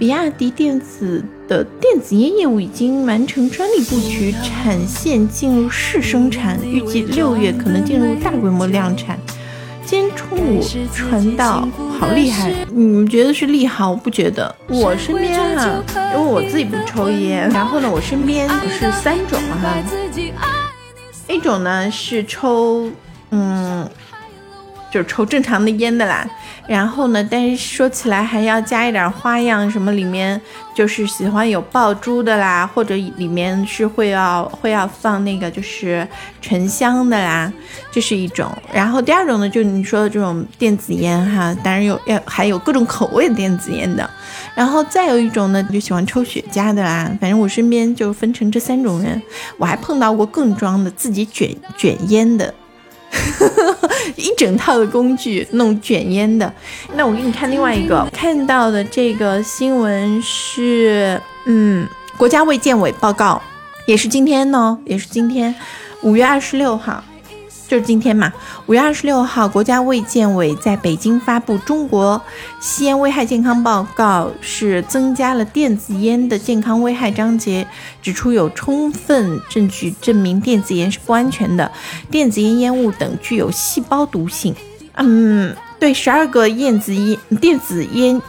比亚迪电子的电子烟业务已经完成专利布局，产线进入试生产，预计六月可能进入大规模量产。今天中午传到，好厉害！你们觉得是利好？我不觉得。我身边哈，因为我自己不抽烟，然后呢，我身边是三种哈，一种呢是抽，嗯。就是抽正常的烟的啦，然后呢，但是说起来还要加一点花样，什么里面就是喜欢有爆珠的啦，或者里面是会要会要放那个就是沉香的啦，这是一种。然后第二种呢，就你说的这种电子烟哈，当然有要还有各种口味的电子烟的。然后再有一种呢，就喜欢抽雪茄的啦。反正我身边就分成这三种人，我还碰到过更装的自己卷卷烟的。一整套的工具弄卷烟的，那我给你看另外一个看到的这个新闻是，嗯，国家卫健委报告，也是今天呢，也是今天，五月二十六号。就是今天嘛，五月二十六号，国家卫健委在北京发布《中国吸烟危害健康报告》，是增加了电子烟的健康危害章节，指出有充分证据证明电子烟是不安全的，电子烟烟雾等具有细胞毒性。嗯，对十二个电子烟电子烟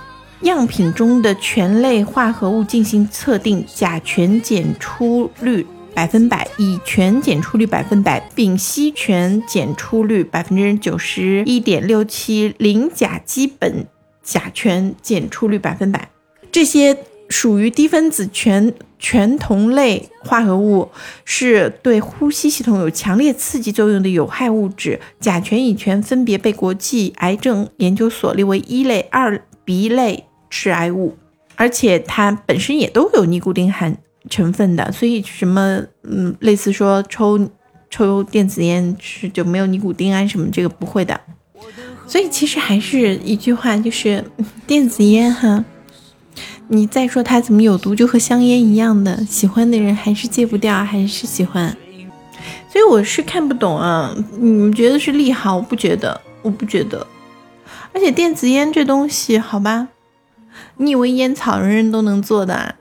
样品中的醛类化合物进行测定，甲醛检出率。百分百乙醛检出率百分百，丙烯醛检出率百分之九十一点六七，磷甲基苯甲醛检出率百分百。这些属于低分子醛醛同类化合物，是对呼吸系统有强烈刺激作用的有害物质。甲醛、乙醛分别被国际癌症研究所列为一类、二 B 类致癌物，而且它本身也都有尼古丁含。成分的，所以什么嗯，类似说抽抽电子烟是就没有尼古丁啊什么，这个不会的。所以其实还是一句话，就是 电子烟哈，你再说它怎么有毒，就和香烟一样的，喜欢的人还是戒不掉，还是喜欢。所以我是看不懂啊，你们觉得是利好，我不觉得，我不觉得。而且电子烟这东西，好吧，你以为烟草人人都能做的？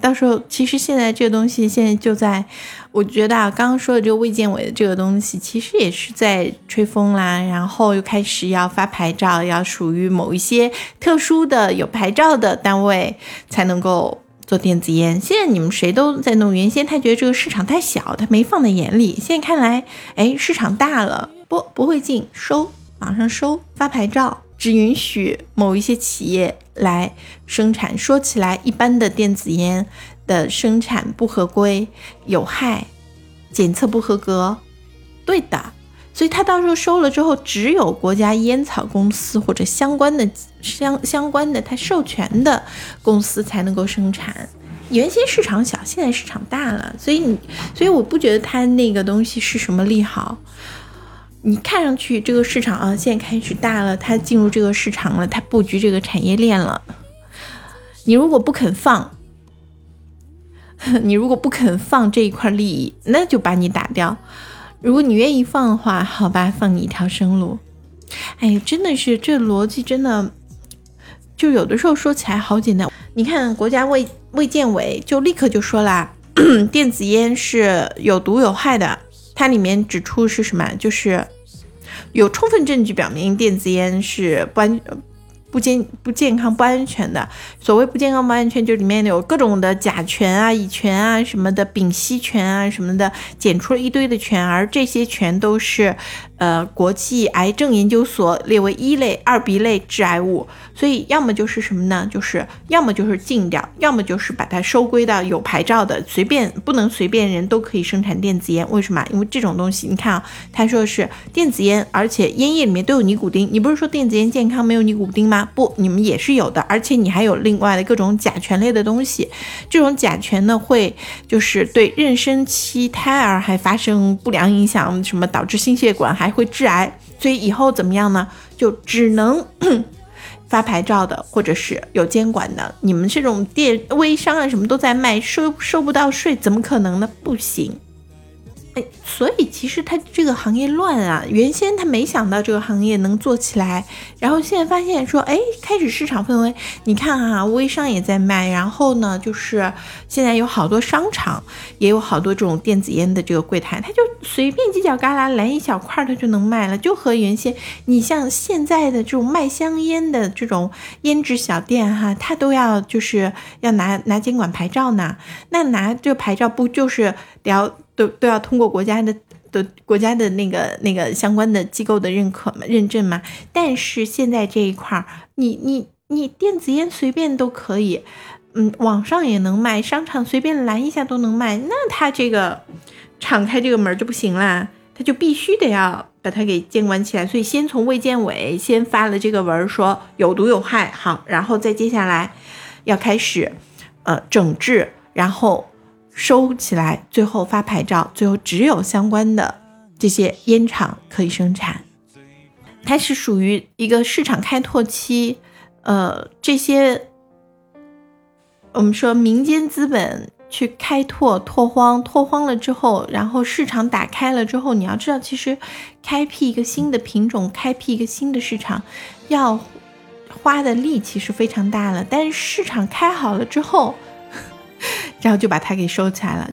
到时候，其实现在这个东西现在就在，我觉得啊，刚刚说的这个卫健委的这个东西，其实也是在吹风啦，然后又开始要发牌照，要属于某一些特殊的有牌照的单位才能够做电子烟。现在你们谁都在弄，原先他觉得这个市场太小，他没放在眼里，现在看来，哎，市场大了，不不会进，收，网上收，发牌照。只允许某一些企业来生产。说起来，一般的电子烟的生产不合规、有害、检测不合格，对的。所以他到时候收了之后，只有国家烟草公司或者相关的相相关的他授权的公司才能够生产。原先市场小，现在市场大了，所以你，所以我不觉得他那个东西是什么利好。你看上去这个市场啊，现在开始大了，它进入这个市场了，它布局这个产业链了。你如果不肯放，你如果不肯放这一块利益，那就把你打掉。如果你愿意放的话，好吧，放你一条生路。哎，真的是这逻辑真的，就有的时候说起来好简单。你看国家卫卫健委就立刻就说啦，电子烟是有毒有害的。它里面指出是什么？就是。有充分证据表明电子烟是不安、不健、不健康、不安全的。所谓不健康、不安全，就里面有各种的甲醛啊、乙醛啊什么的，丙烯醛啊什么的，检出了一堆的醛，而这些全都是。呃，国际癌症研究所列为一类、二 B 类致癌物，所以要么就是什么呢？就是要么就是禁掉，要么就是把它收归到有牌照的，随便不能随便人都可以生产电子烟。为什么？因为这种东西，你看啊，他说的是电子烟，而且烟叶里面都有尼古丁。你不是说电子烟健康没有尼古丁吗？不，你们也是有的，而且你还有另外的各种甲醛类的东西。这种甲醛呢，会就是对妊娠期胎儿还发生不良影响，什么导致心血管还。会致癌，所以以后怎么样呢？就只能 发牌照的，或者是有监管的。你们这种电微商啊，什么都在卖，收收不到税，怎么可能呢？不行。哎，所以其实他这个行业乱啊，原先他没想到这个行业能做起来，然后现在发现说，哎，开始市场氛围，你看啊，微商也在卖，然后呢，就是现在有好多商场也有好多这种电子烟的这个柜台，他就随便犄角旮旯来一小块，他就能卖了，就和原先你像现在的这种卖香烟的这种胭脂小店哈，他都要就是要拿拿监管牌照呢，那拿这牌照不就是要。都都要通过国家的的国家的那个那个相关的机构的认可嘛认证嘛，但是现在这一块儿，你你你电子烟随便都可以，嗯，网上也能卖，商场随便拦一下都能卖，那他这个敞开这个门就不行啦，他就必须得要把它给监管起来，所以先从卫健委先发了这个文说有毒有害，好，然后再接下来要开始呃整治，然后。收起来，最后发牌照，最后只有相关的这些烟厂可以生产。它是属于一个市场开拓期，呃，这些我们说民间资本去开拓拓荒，拓荒了之后，然后市场打开了之后，你要知道，其实开辟一个新的品种，开辟一个新的市场，要花的力气是非常大的。但是市场开好了之后，然后就把它给收起来了。